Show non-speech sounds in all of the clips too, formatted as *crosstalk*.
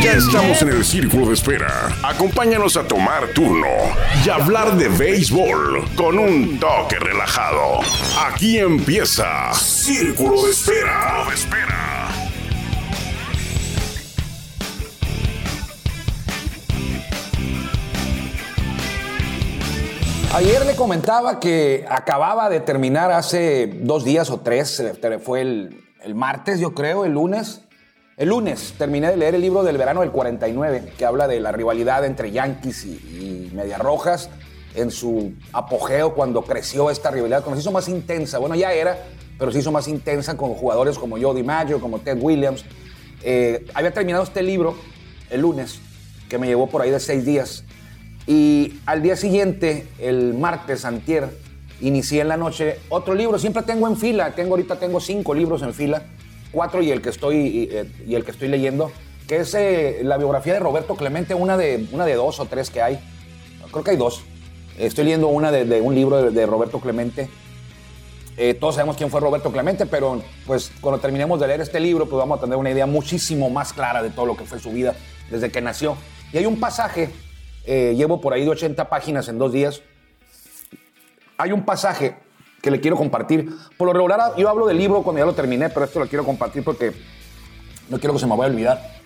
Ya estamos en el círculo de espera. Acompáñanos a tomar turno y hablar de béisbol con un toque relajado. Aquí empieza Círculo de Espera. Ayer le comentaba que acababa de terminar hace dos días o tres, fue el, el martes yo creo, el lunes. El lunes terminé de leer el libro del verano del 49, que habla de la rivalidad entre Yankees y, y Medias Rojas en su apogeo cuando creció esta rivalidad, cuando se hizo más intensa. Bueno, ya era, pero se hizo más intensa con jugadores como Joe DiMaggio, como Ted Williams. Eh, había terminado este libro el lunes, que me llevó por ahí de seis días. Y al día siguiente, el martes, antier, inicié en la noche otro libro. Siempre tengo en fila, tengo ahorita tengo cinco libros en fila, cuatro y el que estoy, y, eh, y el que estoy leyendo, que es eh, la biografía de Roberto Clemente, una de, una de dos o tres que hay. Creo que hay dos. Estoy leyendo una de, de un libro de, de Roberto Clemente. Eh, todos sabemos quién fue Roberto Clemente, pero pues cuando terminemos de leer este libro, pues vamos a tener una idea muchísimo más clara de todo lo que fue su vida desde que nació. Y hay un pasaje, eh, llevo por ahí de 80 páginas en dos días. Hay un pasaje que le quiero compartir. Por lo regular, yo hablo del libro cuando ya lo terminé, pero esto lo quiero compartir porque no quiero que se me vaya a olvidar.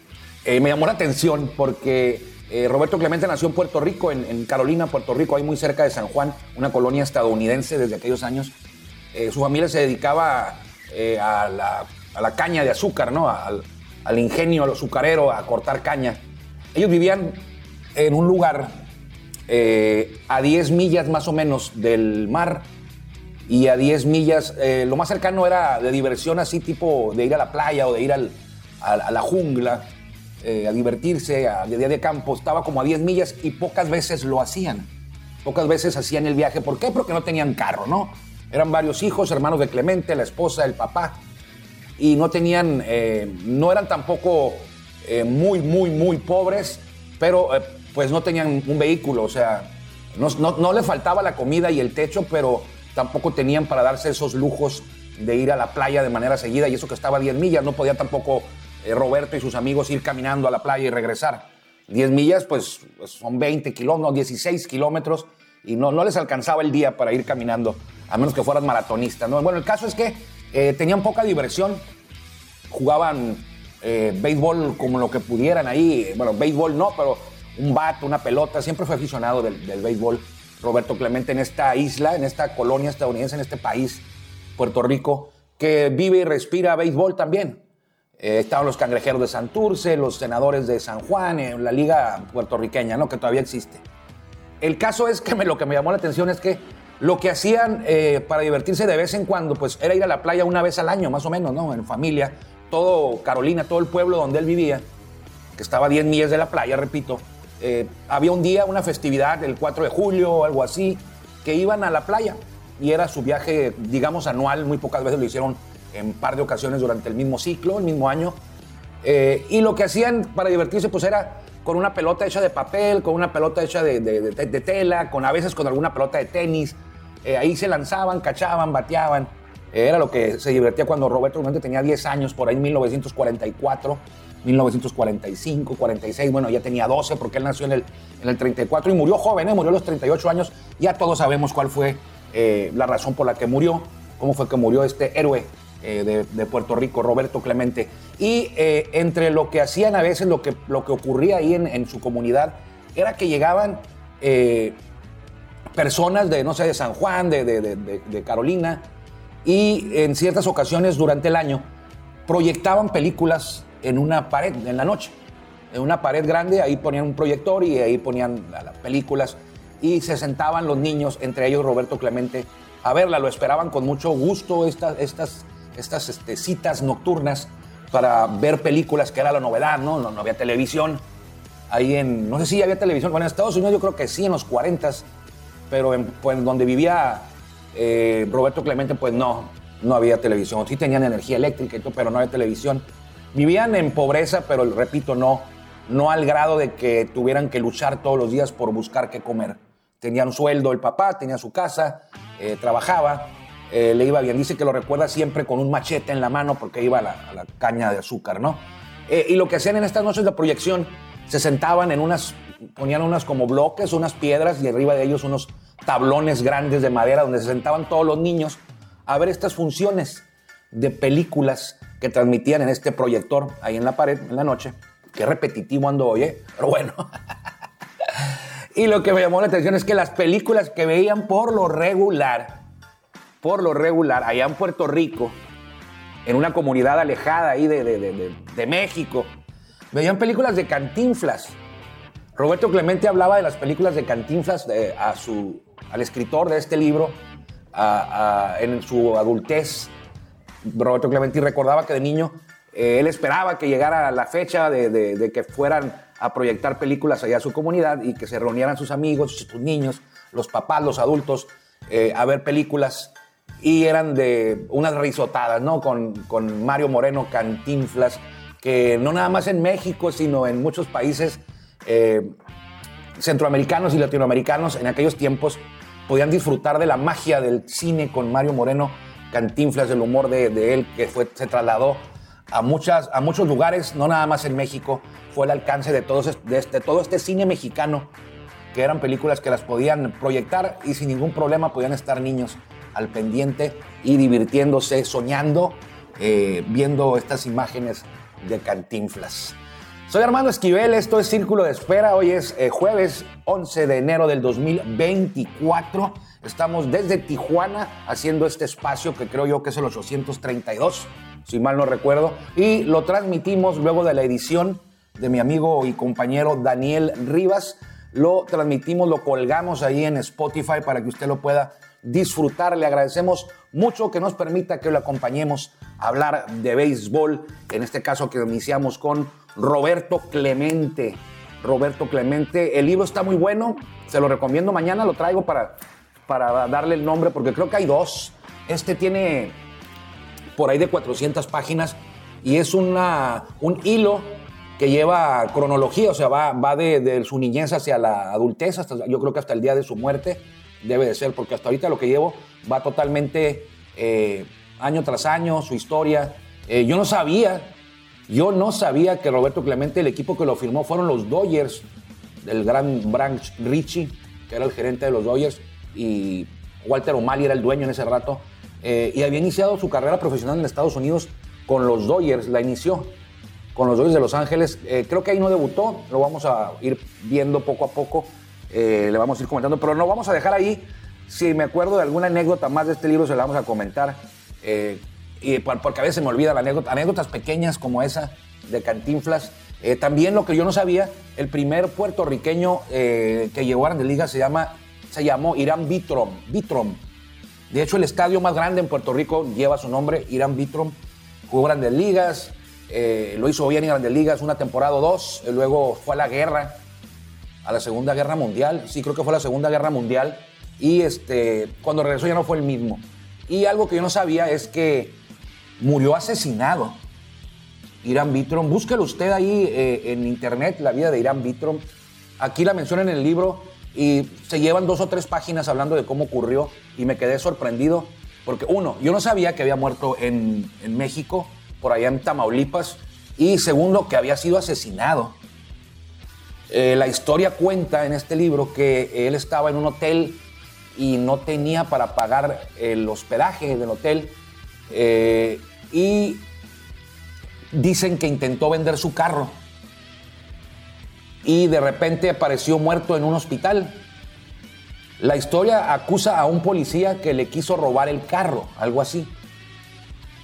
Eh, me llamó la atención porque eh, Roberto Clemente nació en Puerto Rico, en, en Carolina, Puerto Rico, ahí muy cerca de San Juan, una colonia estadounidense desde aquellos años. Eh, su familia se dedicaba eh, a, la, a la caña de azúcar, ¿no? Al, al ingenio, al azucarero, a cortar caña. Ellos vivían en un lugar eh, a 10 millas más o menos del mar y a 10 millas, eh, lo más cercano era de diversión así tipo de ir a la playa o de ir al- a, la jungla, eh, a divertirse, a, de día de campo, estaba como a 10 millas y pocas veces lo hacían. Pocas veces hacían el viaje. ¿Por qué? Porque no tenían carro, ¿no? Eran varios hijos, hermanos de Clemente, la esposa, el papá, y no tenían, eh, no eran tampoco muy, muy, muy pobres, pero pues no tenían un vehículo, o sea, no, no, no le faltaba la comida y el techo, pero tampoco tenían para darse esos lujos de ir a la playa de manera seguida, y eso que estaba a 10 millas, no podía tampoco eh, Roberto y sus amigos ir caminando a la playa y regresar. 10 millas, pues, pues, son 20 kilómetros, 16 kilómetros, y no, no les alcanzaba el día para ir caminando, a menos que fueran maratonistas. ¿no? Bueno, el caso es que eh, tenían poca diversión, jugaban eh, béisbol como lo que pudieran ahí. Bueno, béisbol no, pero un bat, una pelota. Siempre fue aficionado del, del béisbol. Roberto Clemente en esta isla, en esta colonia estadounidense, en este país, Puerto Rico, que vive y respira béisbol también. Eh, estaban los cangrejeros de Santurce, los senadores de San Juan, en la liga puertorriqueña, ¿no? que todavía existe. El caso es que lo que me llamó la atención es que lo que hacían eh, para divertirse de vez en cuando, pues era ir a la playa una vez al año, más o menos, ¿no? En familia. Todo Carolina, todo el pueblo donde él vivía, que estaba a 10 millas de la playa, repito, eh, había un día, una festividad, el 4 de julio o algo así, que iban a la playa. Y era su viaje, digamos, anual. Muy pocas veces lo hicieron en par de ocasiones durante el mismo ciclo, el mismo año. Eh, y lo que hacían para divertirse, pues era con una pelota hecha de papel, con una pelota hecha de, tela, con a veces con alguna pelota de tenis. Eh, ahí se lanzaban, cachaban, bateaban. Era lo que se divertía cuando Roberto Clemente tenía 10 años, por ahí en 1944, 1945, 46. Bueno, ya tenía 12 porque él nació en el, en el 34 y murió joven, ¿eh? murió a los 38 años. Ya todos sabemos cuál fue eh, la razón por la que murió, cómo fue que murió este héroe eh, de, de Puerto Rico, Roberto Clemente. Y eh, entre lo que hacían a veces, lo que, lo que ocurría ahí en, en su comunidad, era que llegaban personas de, no sé, de San Juan, de- de- de Carolina, y en ciertas ocasiones durante el año proyectaban películas en una pared en la noche. En una pared grande, ahí ponían un proyector y ahí ponían las películas y se sentaban los niños, entre ellos Roberto Clemente, a verla. Lo esperaban con mucho gusto estas, estas, estas este, citas nocturnas para ver películas, que era la novedad, ¿no? No, había televisión. Ahí en, no sé si había televisión, bueno, en Estados Unidos yo creo que sí, en los 40, pero en pues, donde vivía eh, Roberto Clemente, pues no, no había televisión. Sí tenían energía eléctrica y todo, pero no había televisión. Vivían en pobreza, pero repito, no, no al grado de que tuvieran que luchar todos los días por buscar qué comer. Tenía un sueldo el papá, tenía su casa, eh, trabajaba, eh, le iba bien. Dice que lo recuerda siempre con un machete en la mano porque iba a la, caña de azúcar, ¿no? Eh, y lo que hacían en estas noches de proyección, se sentaban en unas, ponían unas como bloques, unas piedras y arriba de ellos unos tablones grandes de madera donde se sentaban todos los niños a ver estas funciones de películas que transmitían en este proyector ahí en la pared en la noche. Qué repetitivo ando hoy, ¿eh? Pero bueno. *laughs* y lo que me llamó la atención es que las películas que veían por lo regular, por lo regular, allá en Puerto Rico, en una comunidad alejada ahí de, de, México, veían películas de cantinflas. Roberto Clemente hablaba de las películas de cantinflas a su, al escritor de este libro en su adultez. Roberto Clemente recordaba que de niño eh, él esperaba que llegara la fecha de, que fueran a proyectar películas allá a su comunidad y que se reunieran sus amigos, sus niños, los papás, los adultos, eh, a ver películas. Y eran de unas risotadas, ¿no? Con, con Mario Moreno Cantinflas, que no nada más en México, sino en muchos países eh, centroamericanos y latinoamericanos en aquellos tiempos podían disfrutar de la magia del cine con Mario Moreno Cantinflas, el humor de, él que fue, se trasladó a, muchas, a muchos lugares, no nada más en México, fue el alcance de, todos, de, este, todo este cine mexicano, que eran películas que las podían proyectar y sin ningún problema podían estar niños al pendiente y divirtiéndose, soñando, eh, viendo estas imágenes de cantinflas. Soy Armando Esquivel, esto es Círculo de Espera, hoy es eh, jueves 11 de enero del 2024. Estamos desde Tijuana haciendo este espacio que creo yo que es el 832 si mal no recuerdo, y lo transmitimos luego de la edición de mi amigo y compañero Daniel Rivas. Lo transmitimos, lo colgamos ahí en Spotify para que usted lo pueda disfrutar. Le agradecemos mucho que nos permita que lo acompañemos a hablar de béisbol. En este caso que iniciamos con Roberto Clemente. Roberto Clemente, el libro está muy bueno, se lo recomiendo mañana, lo traigo para, para darle el nombre porque creo que hay dos. Este tiene por ahí de 400 páginas y es una, un hilo que lleva cronología, o sea, va, va de, su niñez hacia la adultez, hasta, yo creo que hasta el día de su muerte debe de ser, porque hasta ahorita lo que llevo va totalmente eh, año tras año, su historia. Eh, yo no sabía, yo no sabía que Roberto Clemente, el equipo que lo firmó fueron los Dodgers, del gran Branch Richie, que era el gerente de los Dodgers, y Walter O'Malley era el dueño en ese rato. Eh, y había iniciado su carrera profesional en Estados Unidos con los Dodgers, la inició con los Dodgers de Los Ángeles. Eh, creo que ahí no debutó, lo vamos a ir viendo poco a poco, eh, le vamos a ir comentando, pero no vamos a dejar ahí. Si me acuerdo de alguna anécdota más de este libro, se la vamos a comentar. y porque a veces me olvida la anécdota, anécdotas pequeñas como esa de Cantinflas. también lo que yo no sabía, el primer puertorriqueño que llegó a Grandes Ligas se, llama, se llamó Irán Vitrom. Vitrom de hecho, el estadio más grande en Puerto Rico lleva su nombre, Irán Vitrom. Jugó grandes ligas, eh, lo hizo bien en grandes ligas, una temporada o dos. luego fue a la guerra, a la Segunda Guerra Mundial. Sí, creo que fue la Segunda Guerra Mundial. Y este, cuando regresó ya no fue el mismo. Y algo que yo no sabía es que murió asesinado. Irán Vitrom. Búsquelo usted ahí eh, en internet, la vida de Irán Vitrom. Aquí la menciona en el libro y se llevan dos o tres páginas hablando de cómo ocurrió y me quedé sorprendido porque uno, yo no sabía que había muerto en, México, por allá en Tamaulipas, y segundo, que había sido asesinado. Eh, la historia cuenta en este libro que él estaba en un hotel y no tenía para pagar el hospedaje del hotel eh, y dicen que intentó vender su carro y de repente apareció muerto en un hospital. La historia acusa a un policía que le quiso robar el carro, algo así.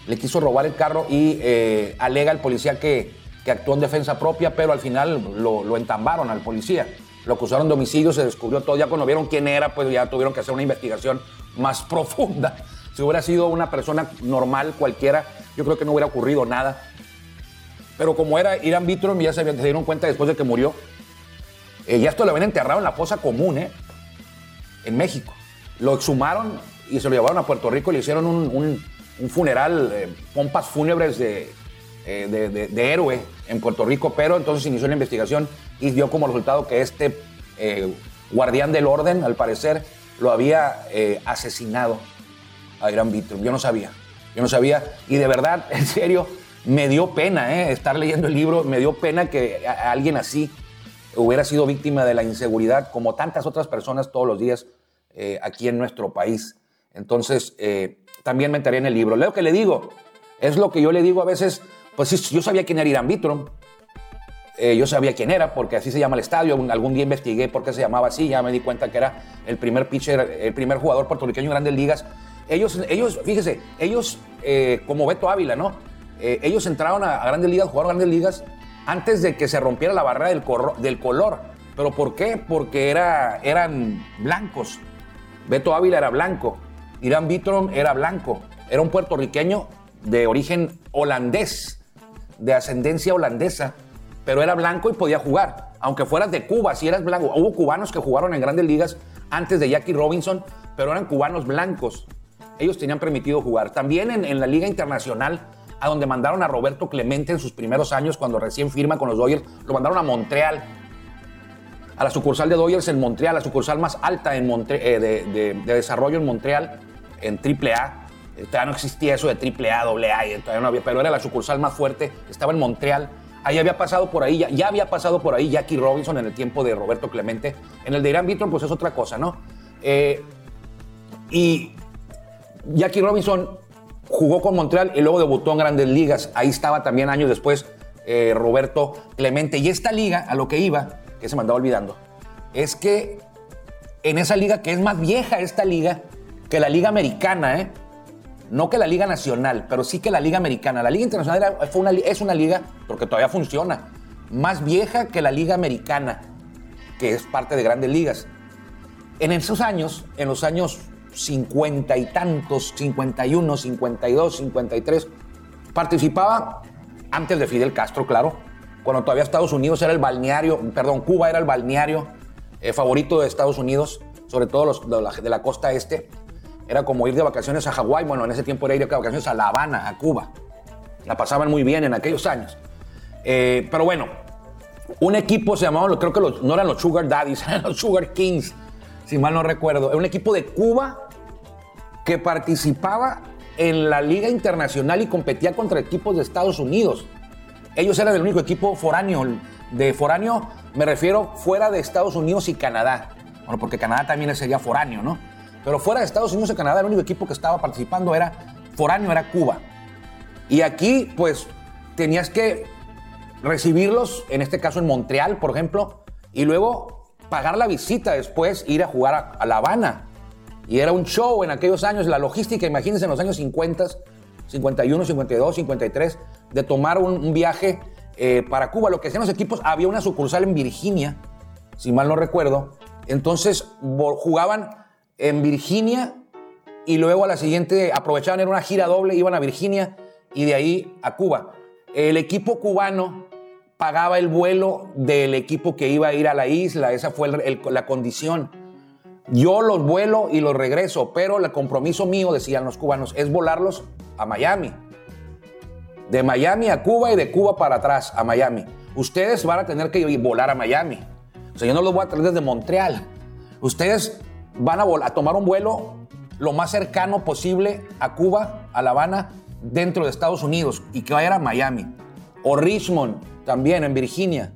le quiso robar el carro y eh, alega el policía que, que, actuó en defensa propia, pero al final lo, entambaron al policía. Lo acusaron de homicidio, se descubrió todo. Ya cuando vieron quién era, pues ya tuvieron que hacer una investigación más *laughs* profunda. Si hubiera sido una persona normal, cualquiera, yo creo que no hubiera ocurrido nada. Pero como era Irán Vitron, ya se, dieron cuenta después de que murió. Eh, ya esto lo habían enterrado en la fosa común, ¿eh? En México. Lo exhumaron y se lo llevaron a Puerto Rico y le hicieron un, un, funeral, eh, pompas fúnebres de, de, de, héroe en Puerto Rico, pero entonces inició la investigación y dio como resultado que este guardián del orden, al parecer, lo había asesinado a Irán Vitrum. Yo no sabía, yo no sabía. Y de verdad, *laughs* en serio, me dio pena ¿eh? estar leyendo el libro, me dio pena que alguien así hubiera sido víctima de la inseguridad como tantas otras personas todos los días eh, aquí en nuestro país. Entonces, eh, también me enteré en el libro. Leo que le digo, es lo que yo le digo a veces, pues yo sabía quién era Irán Vitrum, yo sabía quién era, porque así se llama el estadio. Algún día investigué por qué se llamaba así. Ya me di cuenta que era el primer pitcher, el primer jugador puertorriqueño en grandes ligas. Ellos, ellos fíjese, ellos, como Beto Ávila, ¿no? Eh, ellos entraron a, grandes ligas, jugaron a grandes ligas antes de que se rompiera la barrera del, color. ¿Pero por qué? Porque era, eran blancos. Beto Ávila era blanco. Irán Vitrom era blanco. Era un puertorriqueño de origen holandés, de ascendencia holandesa, pero era blanco y podía jugar. Aunque fueras de Cuba, si eras blanco. Hubo cubanos que jugaron en grandes ligas antes de Jackie Robinson, pero eran cubanos blancos. Ellos tenían permitido jugar. También en la Liga Internacional a donde mandaron a Roberto Clemente en sus primeros años, cuando recién firma con los Dodgers, lo mandaron a Montreal, a la sucursal de Dodgers en Montreal, la sucursal más alta eh, de, desarrollo en Montreal, en AAA. Eh, todavía no existía eso de AAA, AA, todavía no había, pero era la sucursal más fuerte, estaba en Montreal. Ahí había pasado por ahí, ya, había pasado por ahí Jackie Robinson en el tiempo de Roberto Clemente. En el de Irán Vitron, pues es otra cosa, ¿no? Eh, y Jackie Robinson jugó con Montreal y luego debutó en grandes ligas. Ahí estaba también años después eh, Roberto Clemente. Y esta liga, a lo que iba, que se me andaba olvidando, es que en esa liga, que es más vieja esta liga que la liga americana, ¿eh? no que la liga nacional, pero sí que la liga americana. La liga internacional fue una, es una liga, porque todavía funciona, más vieja que la liga americana, que es parte de grandes ligas. En esos años, en los años cincuenta y tantos, 51, 52, 53. Participaba antes de Fidel Castro, claro, cuando todavía Estados Unidos era el balneario, perdón, Cuba era el balneario eh, favorito de Estados Unidos, sobre todo los de la, costa este. Era como ir de vacaciones a Hawái, bueno, en ese tiempo era ir de vacaciones a La Habana, a Cuba. La pasaban muy bien en aquellos años. Eh, pero bueno, un equipo se llamaba, creo que no eran los Sugar Daddies, *laughs* eran los Sugar Kings si mal no recuerdo. Era un equipo de Cuba que participaba en la Liga Internacional y competía contra equipos de Estados Unidos. Ellos eran el único equipo foráneo. De foráneo me refiero fuera de Estados Unidos y Canadá. Bueno, porque Canadá también sería foráneo, ¿no? Pero fuera de Estados Unidos y Canadá, el único equipo que estaba participando era foráneo, era Cuba. Y aquí, pues, tenías que recibirlos, en este caso en Montreal, por ejemplo, y luego pagar la visita después, ir a jugar a, La Habana. Y era un show en aquellos años, la logística, imagínense en los años 50, 51, 52, 53, de tomar un, viaje eh, para Cuba. Lo que hacían los equipos, había una sucursal en Virginia, si mal no recuerdo. Entonces jugaban en Virginia y luego a la siguiente aprovechaban, era una gira doble, iban a Virginia y de ahí a Cuba. El equipo cubano pagaba el vuelo del equipo que iba a ir a la isla, esa fue la condición. Yo los vuelo y los regreso, pero el compromiso mío, decían los cubanos, es volarlos a Miami. De Miami a Cuba y de Cuba para atrás a Miami. Ustedes van a tener que volar a Miami. O sea, yo no los voy a traer desde Montreal. Ustedes van a, a tomar un vuelo lo más cercano posible a Cuba, a La Habana, dentro de Estados Unidos y que vaya a Miami. O Richmond, también en Virginia.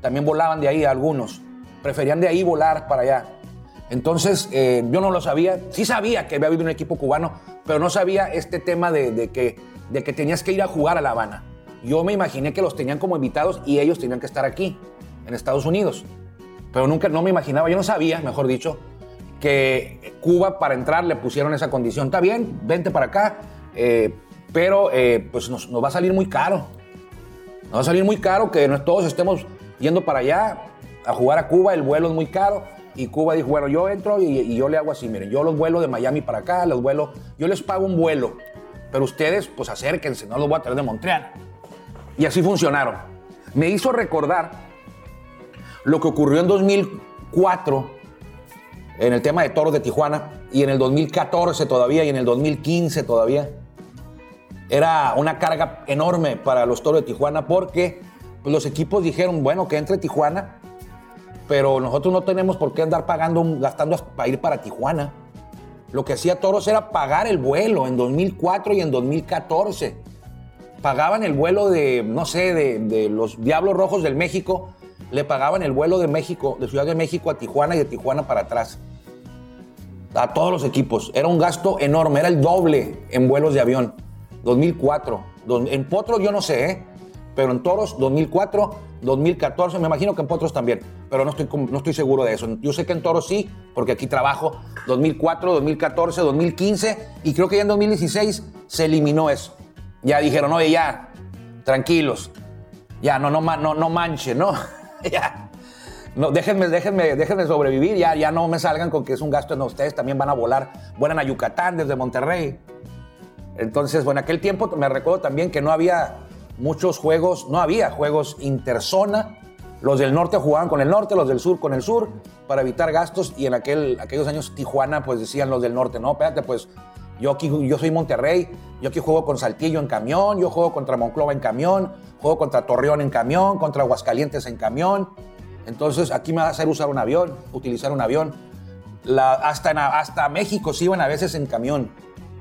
También volaban de ahí algunos. Preferían de ahí volar para allá. Entonces, eh, yo no lo sabía. Sí sabía que había habido un equipo cubano, pero no sabía este tema de, que, de que tenías que ir a jugar a La Habana. Yo me imaginé que los tenían como invitados y ellos tenían que estar aquí, en Estados Unidos. Pero nunca, no me imaginaba, yo no sabía, mejor dicho, que Cuba para entrar le pusieron esa condición. Está bien, vente para acá, eh, pero eh, pues nos, nos va a salir muy caro. Nos va a salir muy caro que todos estemos yendo para allá a jugar a Cuba, el vuelo es muy caro. Y Cuba dijo, bueno, yo entro y, y yo le hago así, miren, yo los vuelo de Miami para acá, los vuelo, yo les pago un vuelo, pero ustedes pues acérquense, no los voy a traer de Montreal. Y así funcionaron. Me hizo recordar lo que ocurrió en 2004 en el tema de toros de Tijuana y en el 2014 todavía y en el 2015 todavía. Era una carga enorme para los toros de Tijuana porque los equipos dijeron, bueno, que entre Tijuana, pero nosotros no tenemos por qué andar pagando, gastando para ir para Tijuana. Lo que hacía Toros era pagar el vuelo en 2004 y en 2014. Pagaban el vuelo de, no sé, de, de los Diablos Rojos del México, le pagaban el vuelo de México, de Ciudad de México a Tijuana y de Tijuana para atrás. A todos los equipos. Era un gasto enorme, era el doble en vuelos de avión. 2004. Dos- En Potros yo no sé, ¿eh? pero en Toros 2004, 2014, me imagino que en Potros también, pero no estoy, no estoy seguro de eso. Yo sé que en Toros sí, porque aquí trabajo 2004, 2014, 2015 y creo que ya en 2016 se eliminó eso. Ya dijeron, oye, ya, tranquilos, ya, no, no, no, no manchen, ¿no? *laughs* ya. No, déjenme, déjenme, déjenme sobrevivir, ya, ya no me salgan con que es un gasto en ustedes, también van a volar, vuelan a Yucatán desde Monterrey. Entonces, bueno, en aquel tiempo me recuerdo también que no había muchos juegos, no había juegos interzona. Los del norte jugaban con el norte, los del sur con el sur, para evitar gastos. Y en aquel, aquellos años Tijuana, pues decían los del norte, no, espérate, pues yo aquí, yo soy Monterrey, yo aquí juego con Saltillo en camión, yo juego contra Monclova en camión, juego contra Torreón en camión, contra Aguascalientes en camión. Entonces aquí me va a hacer usar un avión, utilizar un avión. La- hasta, hasta México se iban a veces en camión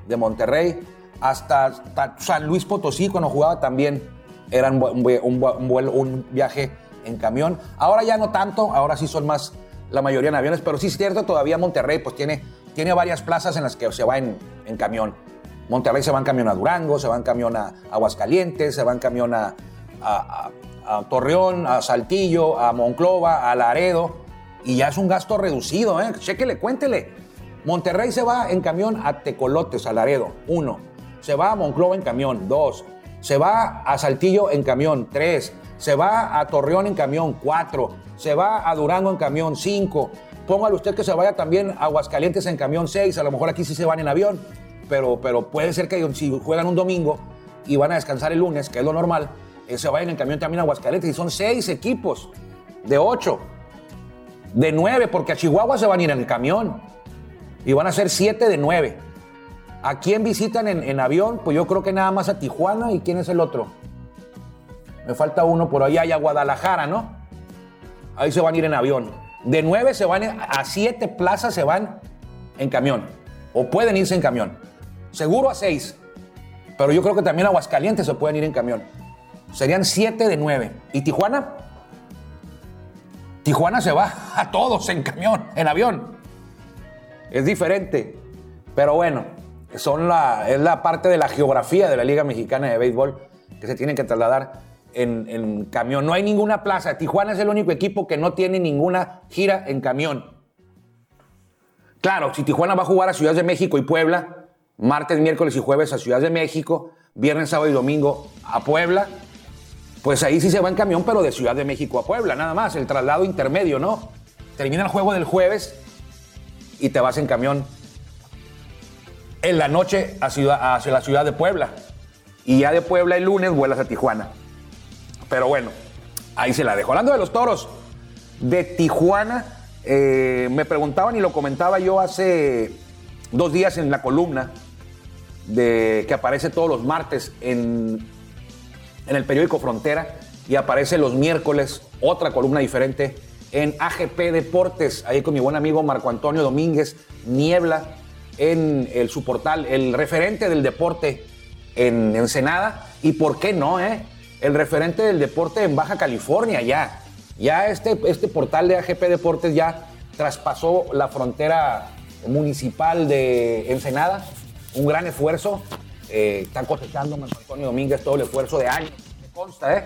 de Monterrey, hasta, San Luis Potosí cuando jugaba también era un, viaje en camión. Ahora ya no tanto, ahora sí son más la mayoría en aviones, pero sí es cierto, todavía Monterrey pues tiene, tiene varias plazas en las que se va en, camión. Monterrey se va en camión a Durango, se va en camión a Aguascalientes, se va en camión a Torreón, a Saltillo, a Monclova, a Laredo, y ya es un gasto reducido, ¿eh? Chéquele, cuéntele. Monterrey se va en camión a Tecolotes, a Laredo, uno. Se va a Monclova en camión, dos. Se va a Saltillo en camión, tres. Se va a Torreón en camión, cuatro. Se va a Durango en camión, cinco. Póngale usted que se vaya también a Aguascalientes en camión, seis. A lo mejor aquí sí se van en avión, pero, pero puede ser que si juegan un domingo y van a descansar el lunes, que es lo normal, eh, se vayan en camión también a Aguascalientes. Y son seis equipos de ocho, de nueve, porque a Chihuahua se van a ir en el camión. Y van a ser siete de nueve. ¿A quién visitan en, avión? Pues yo creo que nada más a Tijuana. ¿Y quién es el otro? Me falta uno por allá a Guadalajara, ¿no? Ahí se van a ir en avión. De nueve se van, a siete plazas se van en camión. O pueden irse en camión. Seguro a seis. Pero yo creo que también a Aguascalientes se pueden ir en camión. Serían siete de nueve. ¿Y Tijuana? Tijuana se va *laughs* a todos en camión, en avión. Es diferente. Pero bueno, son la, es la parte de la geografía de la Liga Mexicana de Béisbol que se tienen que trasladar en, en camión. No hay ninguna plaza. Tijuana es el único equipo que no tiene ninguna gira en camión. Claro, si Tijuana va a jugar a Ciudad de México y Puebla, martes, miércoles y jueves a Ciudad de México, viernes, sábado y domingo a Puebla, pues ahí sí se va en camión, pero de Ciudad de México a Puebla, nada más, el traslado intermedio, ¿no? Termina el juego del jueves y te vas en camión en la noche hacia la ciudad de Puebla. Y ya de Puebla el lunes vuelas a Tijuana. Pero bueno, ahí se la dejo. Hablando de los toros de Tijuana, eh, me preguntaban y lo comentaba yo hace dos días en la columna de, que aparece todos los martes en, en el periódico Frontera y aparece los miércoles otra columna diferente en AGP Deportes, ahí con mi buen amigo Marco Antonio Domínguez Niebla, en el, su portal, el referente del deporte en Ensenada, y por qué no, eh? el referente del deporte en Baja California ya. Ya este, este portal de AGP Deportes ya traspasó la frontera municipal de Ensenada, un gran esfuerzo. Eh, están cosechando Marco Antonio Domínguez todo el esfuerzo de años, me consta, ¿eh?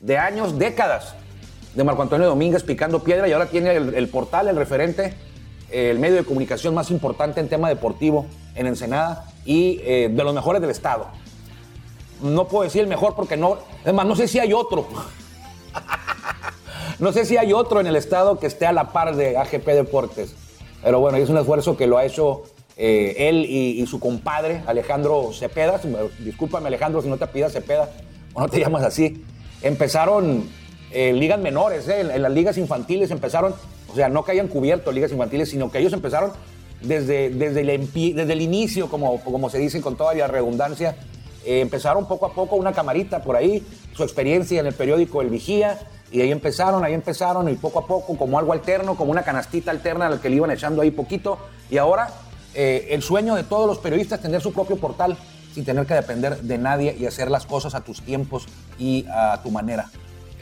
De años, décadas de Marco Antonio Domínguez picando piedra y ahora tiene el, portal, el referente, el medio de comunicación más importante en tema deportivo en Ensenada y eh, de los mejores del estado. No puedo decir el mejor porque no. Es más, no sé si hay otro. *laughs* no sé si hay otro en el estado que esté a la par de AGP Deportes. Pero bueno, es un esfuerzo que lo ha hecho eh, él y, su compadre, Alejandro Cepeda. Discúlpame, Alejandro, si no te pidas Cepeda o no te llamas así. Empezaron en ligas menores, eh, en, las ligas infantiles empezaron, o sea, no que hayan cubierto ligas infantiles, sino que ellos empezaron desde, desde, el, desde el inicio, como, como se dice con toda la redundancia, eh, empezaron poco a poco una camarita por ahí, su experiencia en el periódico El Vigía, y ahí empezaron, ahí empezaron, y poco a poco, como algo alterno, como una canastita alterna a la que le iban echando ahí poquito, y ahora eh, el sueño de todos los periodistas es tener su propio portal sin tener que depender de nadie y hacer las cosas a tus tiempos y a tu manera.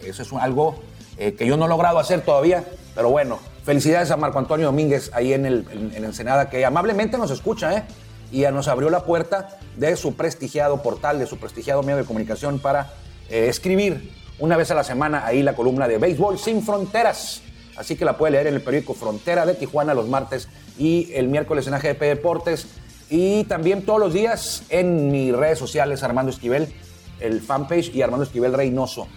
Eso es algo eh, que yo no he logrado hacer todavía, pero bueno, felicidades a Marco Antonio Domínguez ahí en, el, en, Ensenada, que amablemente nos escucha, ¿eh? Y nos abrió la puerta de su prestigiado portal, de su prestigiado medio de comunicación para eh, escribir una vez a la semana ahí la columna de Béisbol Sin Fronteras. Así que la puede leer en el periódico Frontera de Tijuana los martes y el miércoles en AGP Deportes. Y también todos los días en mis redes sociales, Armando Esquivel, el fanpage y Armando Esquivel Reynoso.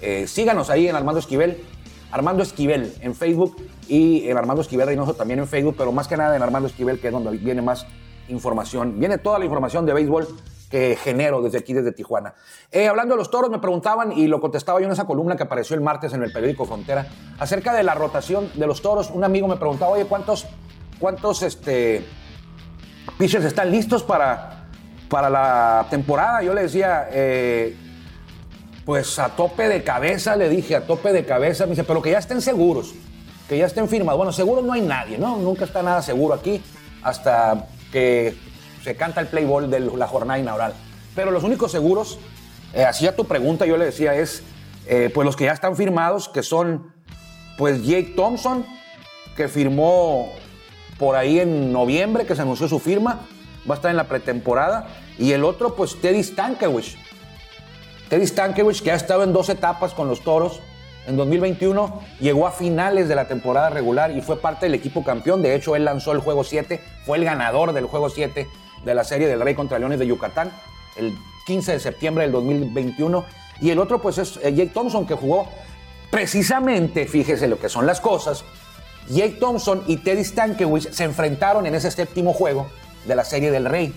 Eh, síganos ahí en Armando Esquivel, Armando Esquivel en Facebook y en Armando Esquivel Reynoso también en Facebook, pero más que nada en Armando Esquivel, que es donde viene más información. Viene toda la información de béisbol que genero desde aquí, desde Tijuana. Eh, hablando de los toros, me preguntaban, y lo contestaba yo en esa columna que apareció el martes en el periódico Frontera, acerca de la rotación de los toros. Un amigo me preguntaba, oye, ¿cuántos, cuántos este, pitchers están listos para, para la temporada? Yo le decía, eh, pues a tope de cabeza, le dije, a tope de cabeza, me dice, pero que ya estén seguros, que ya estén firmados. Bueno, seguro no hay nadie, ¿no? Nunca está nada seguro aquí hasta que se canta el play de la jornada inaugural. Pero los únicos seguros, eh, hacía tu pregunta, yo le decía, es eh, pues los que ya están firmados, que son pues Jake Thompson, que firmó por ahí en noviembre, que se anunció su firma, va a estar en la pretemporada, y el otro pues Teddy Stankiewicz, Teddy Stankiewicz, que ha estado en dos etapas con los Toros, en 2021 llegó a finales de la temporada regular y fue parte del equipo campeón. De hecho, él lanzó el juego 7, fue el ganador del juego 7 de la serie del Rey contra Leones de Yucatán, el 15 de septiembre del 2021. Y el otro, pues, es eh, Jake Thompson, que jugó precisamente, fíjese lo que son las cosas. Jake Thompson y Teddy Stankiewicz se enfrentaron en ese séptimo juego de la serie del Rey.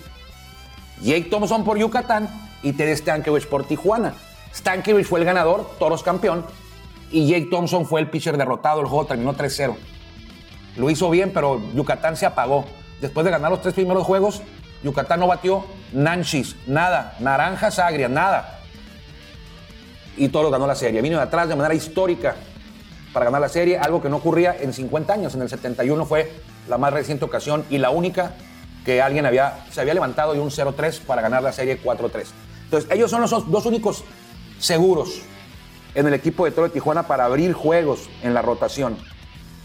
Jake Thompson por Yucatán y Teddy Stankiewicz por Tijuana. Stankiewicz fue el ganador, Toros campeón, y Jake Thompson fue el pitcher derrotado. El juego terminó 3-0. Lo hizo bien, pero Yucatán se apagó. Después de ganar los tres primeros juegos, Yucatán no batió Nanchis, nada. Naranjas agrias, nada. Y Toros ganó la serie. Vino de atrás de manera histórica para ganar la serie, algo que no ocurría en 50 años. En el 71 fue la más reciente ocasión y la única que alguien había, se había levantado de un 0-3 para ganar la serie 4-3. Entonces, ellos son los dos únicos seguros en el equipo de Toro de Tijuana para abrir juegos en la rotación.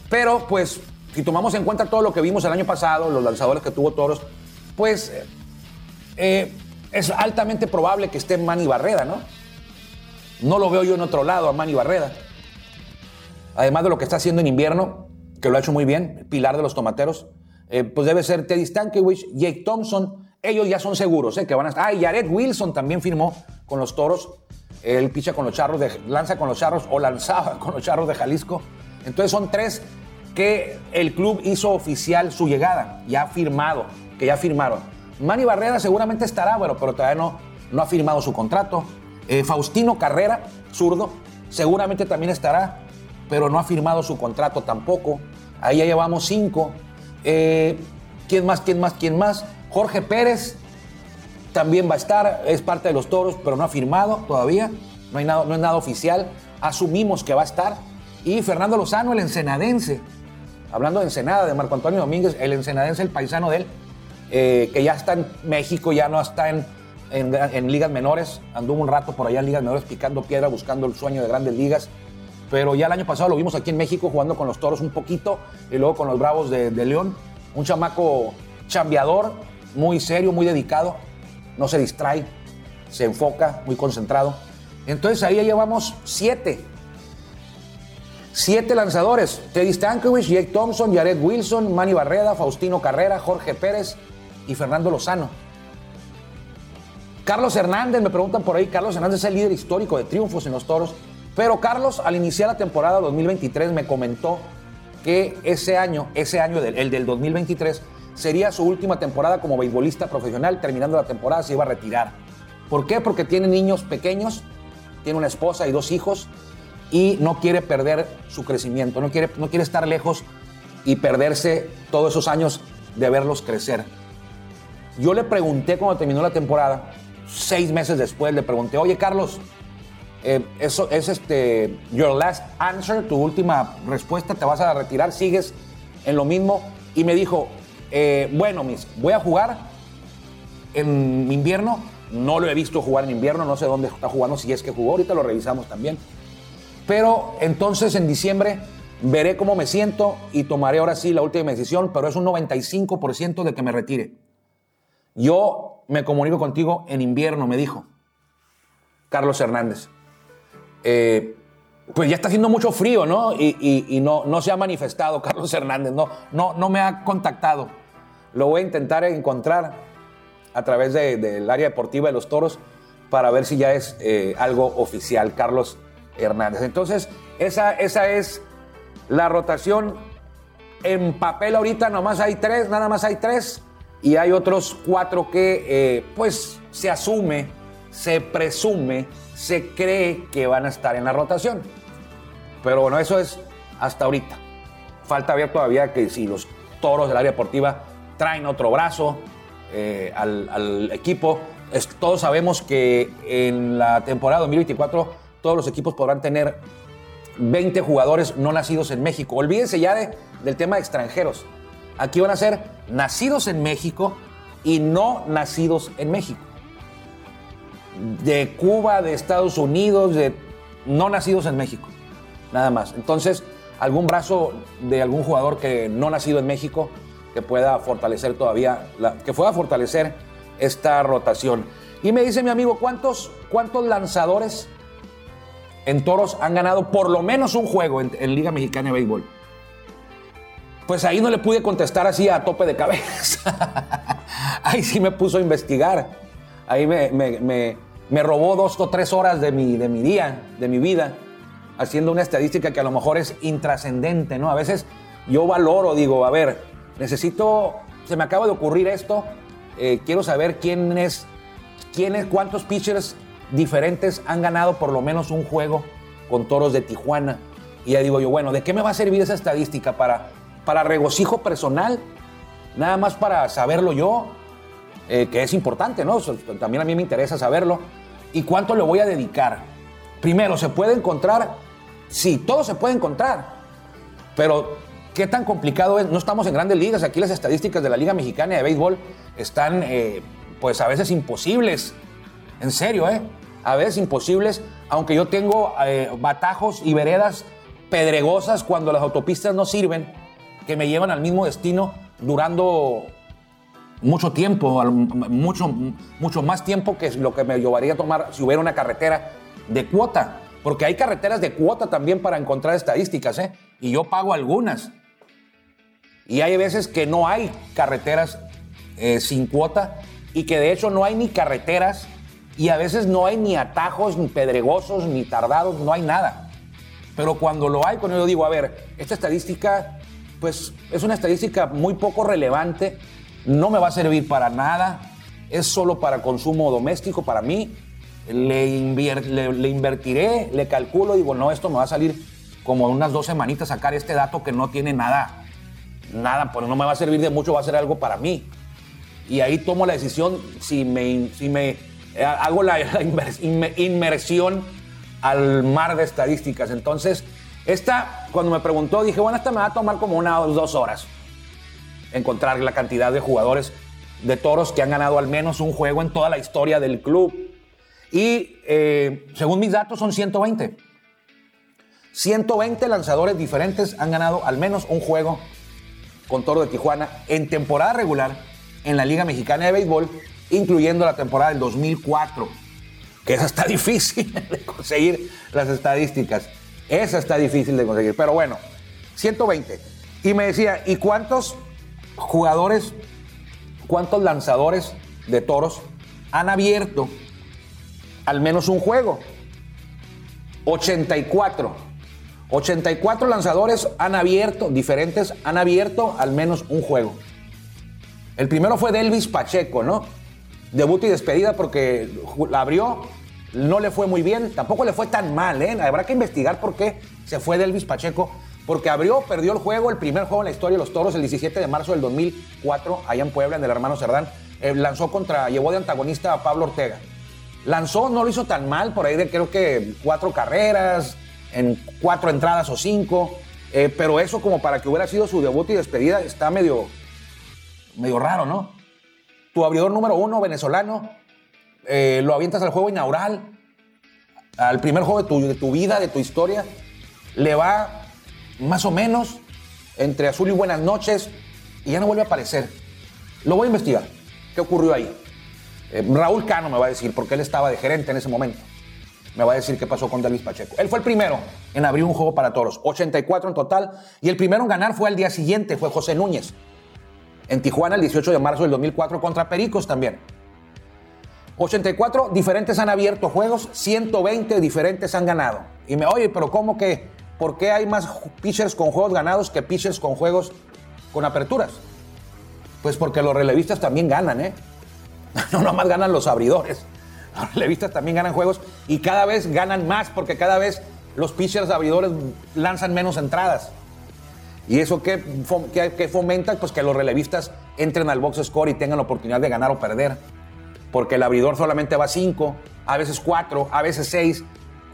Pero, pues, si tomamos en cuenta todo lo que vimos el año pasado, los lanzadores que tuvo Toros, pues eh, es altamente probable que esté Manny Barreda, ¿no? No lo veo yo en otro lado a Manny Barreda. Además de lo que está haciendo en invierno, que lo ha hecho muy bien, pilar de los tomateros, eh, pues debe ser Teddy Stankiewicz, Jake Thompson, ellos ya son seguros, ¿eh? Que van a estar. Ah, Jared Wilson también firmó con los toros. Él picha con los charros, de, lanza con los charros o lanzaba *laughs* con los charros de Jalisco. Entonces son tres que el club hizo oficial su llegada, ya firmado, que ya firmaron. Manny Barrera seguramente estará, bueno, pero todavía no, no ha firmado su contrato. Eh, Faustino Carrera, zurdo, seguramente también estará, pero no ha firmado su contrato tampoco. Ahí ya llevamos cinco. Eh, ¿Quién más? ¿Quién más? ¿Quién más? Jorge Pérez también va a estar, es parte de los toros, pero no ha firmado todavía, no, hay nada, no es nada oficial. Asumimos que va a estar. Y Fernando Lozano, el ensenadense, hablando de Ensenada, de Marco Antonio Domínguez, el ensenadense, el paisano de él, eh, que ya está en México, ya no está en, en, ligas menores, anduvo un rato por allá en ligas menores picando piedra, buscando el sueño de grandes ligas, pero ya el año pasado lo vimos aquí en México jugando con los toros un poquito y luego con los bravos de, de León, un chamaco chambeador, muy serio, muy dedicado, no se distrae, se enfoca, muy concentrado. Entonces ahí llevamos siete. Siete lanzadores. Teddy Stankiewicz, Jake Thompson, Jared Wilson, Manny Barreda, Faustino Carrera, Jorge Pérez y Fernando Lozano. Carlos Hernández, me preguntan por ahí, Carlos Hernández es el líder histórico de triunfos en los toros, pero Carlos al iniciar la temporada 2023 me comentó que ese año, ese año, del, el del 2023, sería su última temporada como beisbolista profesional, terminando la temporada se iba a retirar. ¿Por qué? Porque tiene niños pequeños, tiene una esposa y dos hijos y no quiere perder su crecimiento, no quiere, no quiere estar lejos y perderse todos esos años de verlos crecer. Yo le pregunté cuando terminó la temporada, seis meses después, le pregunté, oye Carlos, eh, eso es este, your last answer, tu última respuesta, te vas a retirar, sigues en lo mismo. Y me dijo, eh, bueno, mis, voy a jugar en invierno. No lo he visto jugar en invierno, no sé dónde está jugando, si es que jugó, ahorita lo revisamos también. Pero entonces en diciembre veré cómo me siento y tomaré ahora sí la última decisión, pero es un 95% de que me retire. Yo me comunico contigo en invierno, me dijo Carlos Hernández. Eh, pues ya está haciendo mucho frío, ¿no? Y, no, se ha manifestado *laughs* Carlos Hernández, no, no, no me ha contactado. Lo voy a intentar encontrar a través del área deportiva de los toros para ver si ya es eh, algo oficial, Carlos Hernández. Entonces, esa, esa es la rotación. En papel ahorita nomás hay tres, nada más hay tres. Y hay otros cuatro que eh, pues se asume, se presume se cree que van a estar en la rotación. Pero bueno, eso es hasta ahorita. Falta ver todavía que si los toros del área deportiva traen otro brazo eh, al, equipo. todos sabemos que en la temporada 2024 todos los equipos podrán tener 20 jugadores no nacidos en México. Olvídense ya de, del tema de extranjeros. Aquí van a ser nacidos en México y no nacidos en México de Cuba, de Estados Unidos, de no nacidos en México, nada más. Entonces, algún brazo de algún jugador que no nacido en México que pueda fortalecer todavía, que pueda fortalecer esta rotación. Y me dice mi amigo, ¿cuántos, cuántos lanzadores en toros han ganado por lo menos un juego en, Liga Mexicana de Béisbol? Pues ahí no le pude contestar así a tope de cabeza. *laughs* ahí sí me puso a investigar. Ahí me, me robó dos o tres horas de mi, de mi día, de mi vida, haciendo una estadística que a lo mejor es intrascendente, ¿no? A veces yo valoro, digo, a ver, necesito, se me acaba de ocurrir esto, eh, quiero saber quién es, quién es, cuántos pitchers diferentes han ganado por lo menos un juego con toros de Tijuana. Y ya digo yo, bueno, ¿de qué me va a servir esa estadística? ¿Para, para regocijo personal? ¿Nada más para saberlo yo? Eh, que es importante, ¿no? También a mí me interesa saberlo. ¿Y cuánto le voy a dedicar? Primero, ¿se puede encontrar? Sí, todo se puede encontrar. Pero, ¿qué tan complicado es? No estamos en grandes ligas. Aquí las estadísticas de la Liga Mexicana de Béisbol están, eh, pues, a veces imposibles. En serio, ¿eh? A veces imposibles, aunque yo tengo eh, batajos y veredas pedregosas cuando las autopistas no sirven, que me llevan al mismo destino durando mucho tiempo, mucho, mucho más tiempo que lo que me llevaría a tomar si hubiera una carretera de cuota. Porque hay carreteras de cuota también para encontrar estadísticas, ¿eh? Y yo pago algunas. Y hay veces que no hay carreteras eh, sin cuota y que de hecho no hay ni carreteras y a veces no hay ni atajos, ni pedregosos, ni tardados, no hay nada. Pero cuando lo hay, cuando yo digo, a ver, esta estadística, pues es una estadística muy poco relevante no me va a servir para nada, es solo para consumo doméstico para mí. Le, le, invertiré, le calculo, digo, no, esto me va a salir como unas dos semanitas sacar este dato que no tiene nada, nada, pues no me va a servir de mucho, va a ser algo para mí. Y ahí tomo la decisión si me, si me eh, hago la, inmersión al mar de estadísticas. Entonces, esta, cuando me preguntó, dije, bueno, esta me va a tomar como unas dos horas encontrar la cantidad de jugadores de toros que han ganado al menos un juego en toda la historia del club. Y eh, según mis datos son 120. 120 lanzadores diferentes han ganado al menos un juego con Toro de Tijuana en temporada regular en la Liga Mexicana de Béisbol, incluyendo la temporada del 2004. Que esa está *laughs* difícil de conseguir las estadísticas. Esa está difícil de conseguir. Pero bueno, 120. Y me decía, ¿y cuántos jugadores, cuántos lanzadores de toros han abierto al menos un juego. 84. 84 lanzadores han abierto, diferentes, han abierto al menos un juego. El primero fue Delvis Pacheco, ¿no? Debut y despedida porque la abrió, no le fue muy bien, tampoco le fue tan mal, ¿eh? Habrá que investigar por qué se fue Delvis Pacheco, porque abrió, perdió el juego, el primer juego en la historia de los Toros, el 17 de marzo del 2004, allá en Puebla, en el hermano Cerdán. Eh, lanzó contra, llevó de antagonista a Pablo Ortega. Lanzó, no lo hizo tan mal, por ahí de creo que cuatro carreras, en cuatro entradas o cinco. Eh, pero eso como para que hubiera sido su debut y despedida está medio, medio raro, ¿no? Tu abridor número uno, venezolano, eh, lo avientas al juego inaugural, al primer juego de tu, de tu vida, de tu historia, le va más o menos entre azul y buenas noches y ya no vuelve a aparecer. Lo voy a investigar. ¿Qué ocurrió ahí? Eh, Raúl Cano me va a decir, porque él estaba de gerente en ese momento. Me va a decir qué pasó con David Pacheco. Él fue el primero en abrir un juego para toros, 84 en total, y el primero en ganar fue al día siguiente, fue José Núñez, en Tijuana el 18 de marzo del 2004 contra Pericos también. 84 diferentes han abierto juegos, 120 diferentes han ganado. Y me, oye, pero ¿cómo que? ¿Por qué hay más pitchers con juegos ganados que pitchers con juegos con aperturas? Pues porque los relevistas también ganan, ¿eh? *laughs* No nomás ganan los abridores. Los relevistas también ganan juegos y cada vez ganan más porque cada vez los pitchers abridores lanzan menos entradas. ¿Y eso qué, fomenta? Pues que los relevistas entren al box score y tengan la oportunidad de ganar o perder. Porque el abridor solamente va 5, a veces 4, a veces 6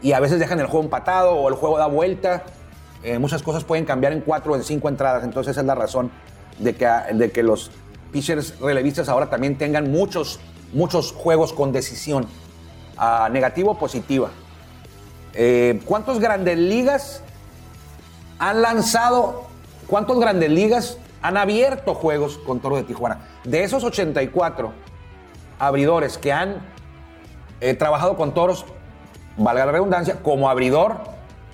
y a veces dejan el juego empatado o el juego da vuelta. Eh, muchas cosas pueden cambiar en 4 o en 5 entradas. Entonces esa es la razón de que, de que los pitchers relevistas ahora también tengan muchos, muchos juegos con decisión, a negativo o positiva. Eh, ¿Cuántos grandes ligas han lanzado, cuántos grandes ligas han abierto juegos con Toro de Tijuana? De esos 84 abridores que han eh, trabajado con toros, valga la redundancia, como abridor,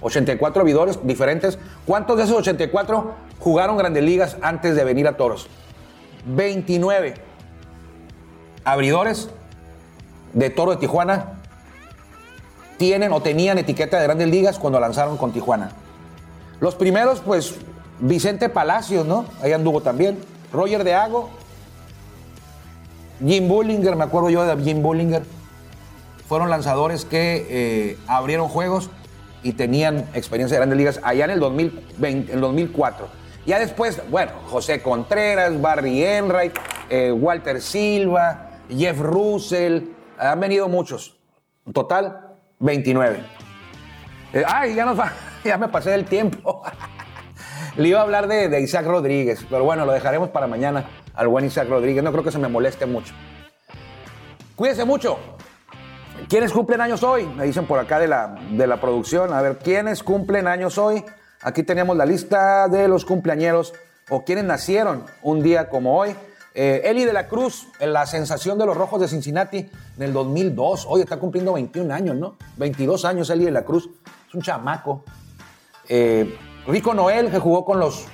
84 abridores diferentes, ¿cuántos de esos 84 jugaron grandes ligas antes de venir a toros? 29 abridores de Toro de Tijuana tienen o tenían etiqueta de grandes ligas cuando lanzaron con Tijuana. Los primeros, pues, Vicente Palacios, ¿no? Ahí anduvo también. Roger de Ago. Jim Bullinger, me acuerdo yo de Jim Bullinger. Fueron lanzadores que eh, abrieron juegos y tenían experiencia de grandes ligas allá en el, 2020, el 2004. Ya después, bueno, José Contreras, Barry Enright, eh, Walter Silva, Jeff Russell, han venido muchos. Total, 29. Eh, ay, ya, va, *laughs* ya me pasé del tiempo. *laughs* Le iba a hablar de, de, Isaac Rodríguez, pero bueno, lo dejaremos para mañana al buen Isaac Rodríguez. No creo que se me moleste mucho. Cuídense mucho. ¿Quiénes cumplen años hoy? Me dicen por acá de la, de la producción. A ver, ¿quiénes cumplen años hoy? Aquí tenemos la lista de los cumpleañeros o quienes nacieron un día como hoy. Eh, Eli de la Cruz, la sensación de los Rojos de Cincinnati en el 2002. Hoy está cumpliendo 21 años, ¿no? 22 años Eli de la Cruz. Es un chamaco. Eh, Rico Noel, que jugó con los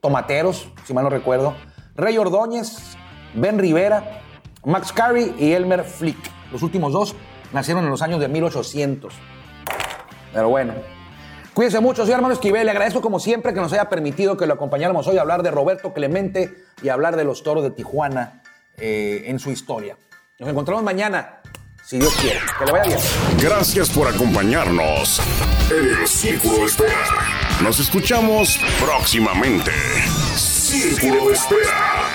Tomateros, si mal no recuerdo. Rey Ordóñez, Ben Rivera, Max Carey y Elmer Flick. Los últimos dos nacieron en los años de 1800. Pero bueno, Cuídense mucho, soy hermano Esquivel. Le agradezco como siempre que nos haya permitido que lo acompañáramos hoy a hablar de Roberto Clemente y hablar de los toros de Tijuana eh, en su historia. Nos encontramos mañana, si Dios quiere. Que le vaya bien. Gracias por acompañarnos en el Círculo Espera. Nos escuchamos próximamente. Círculo Espera.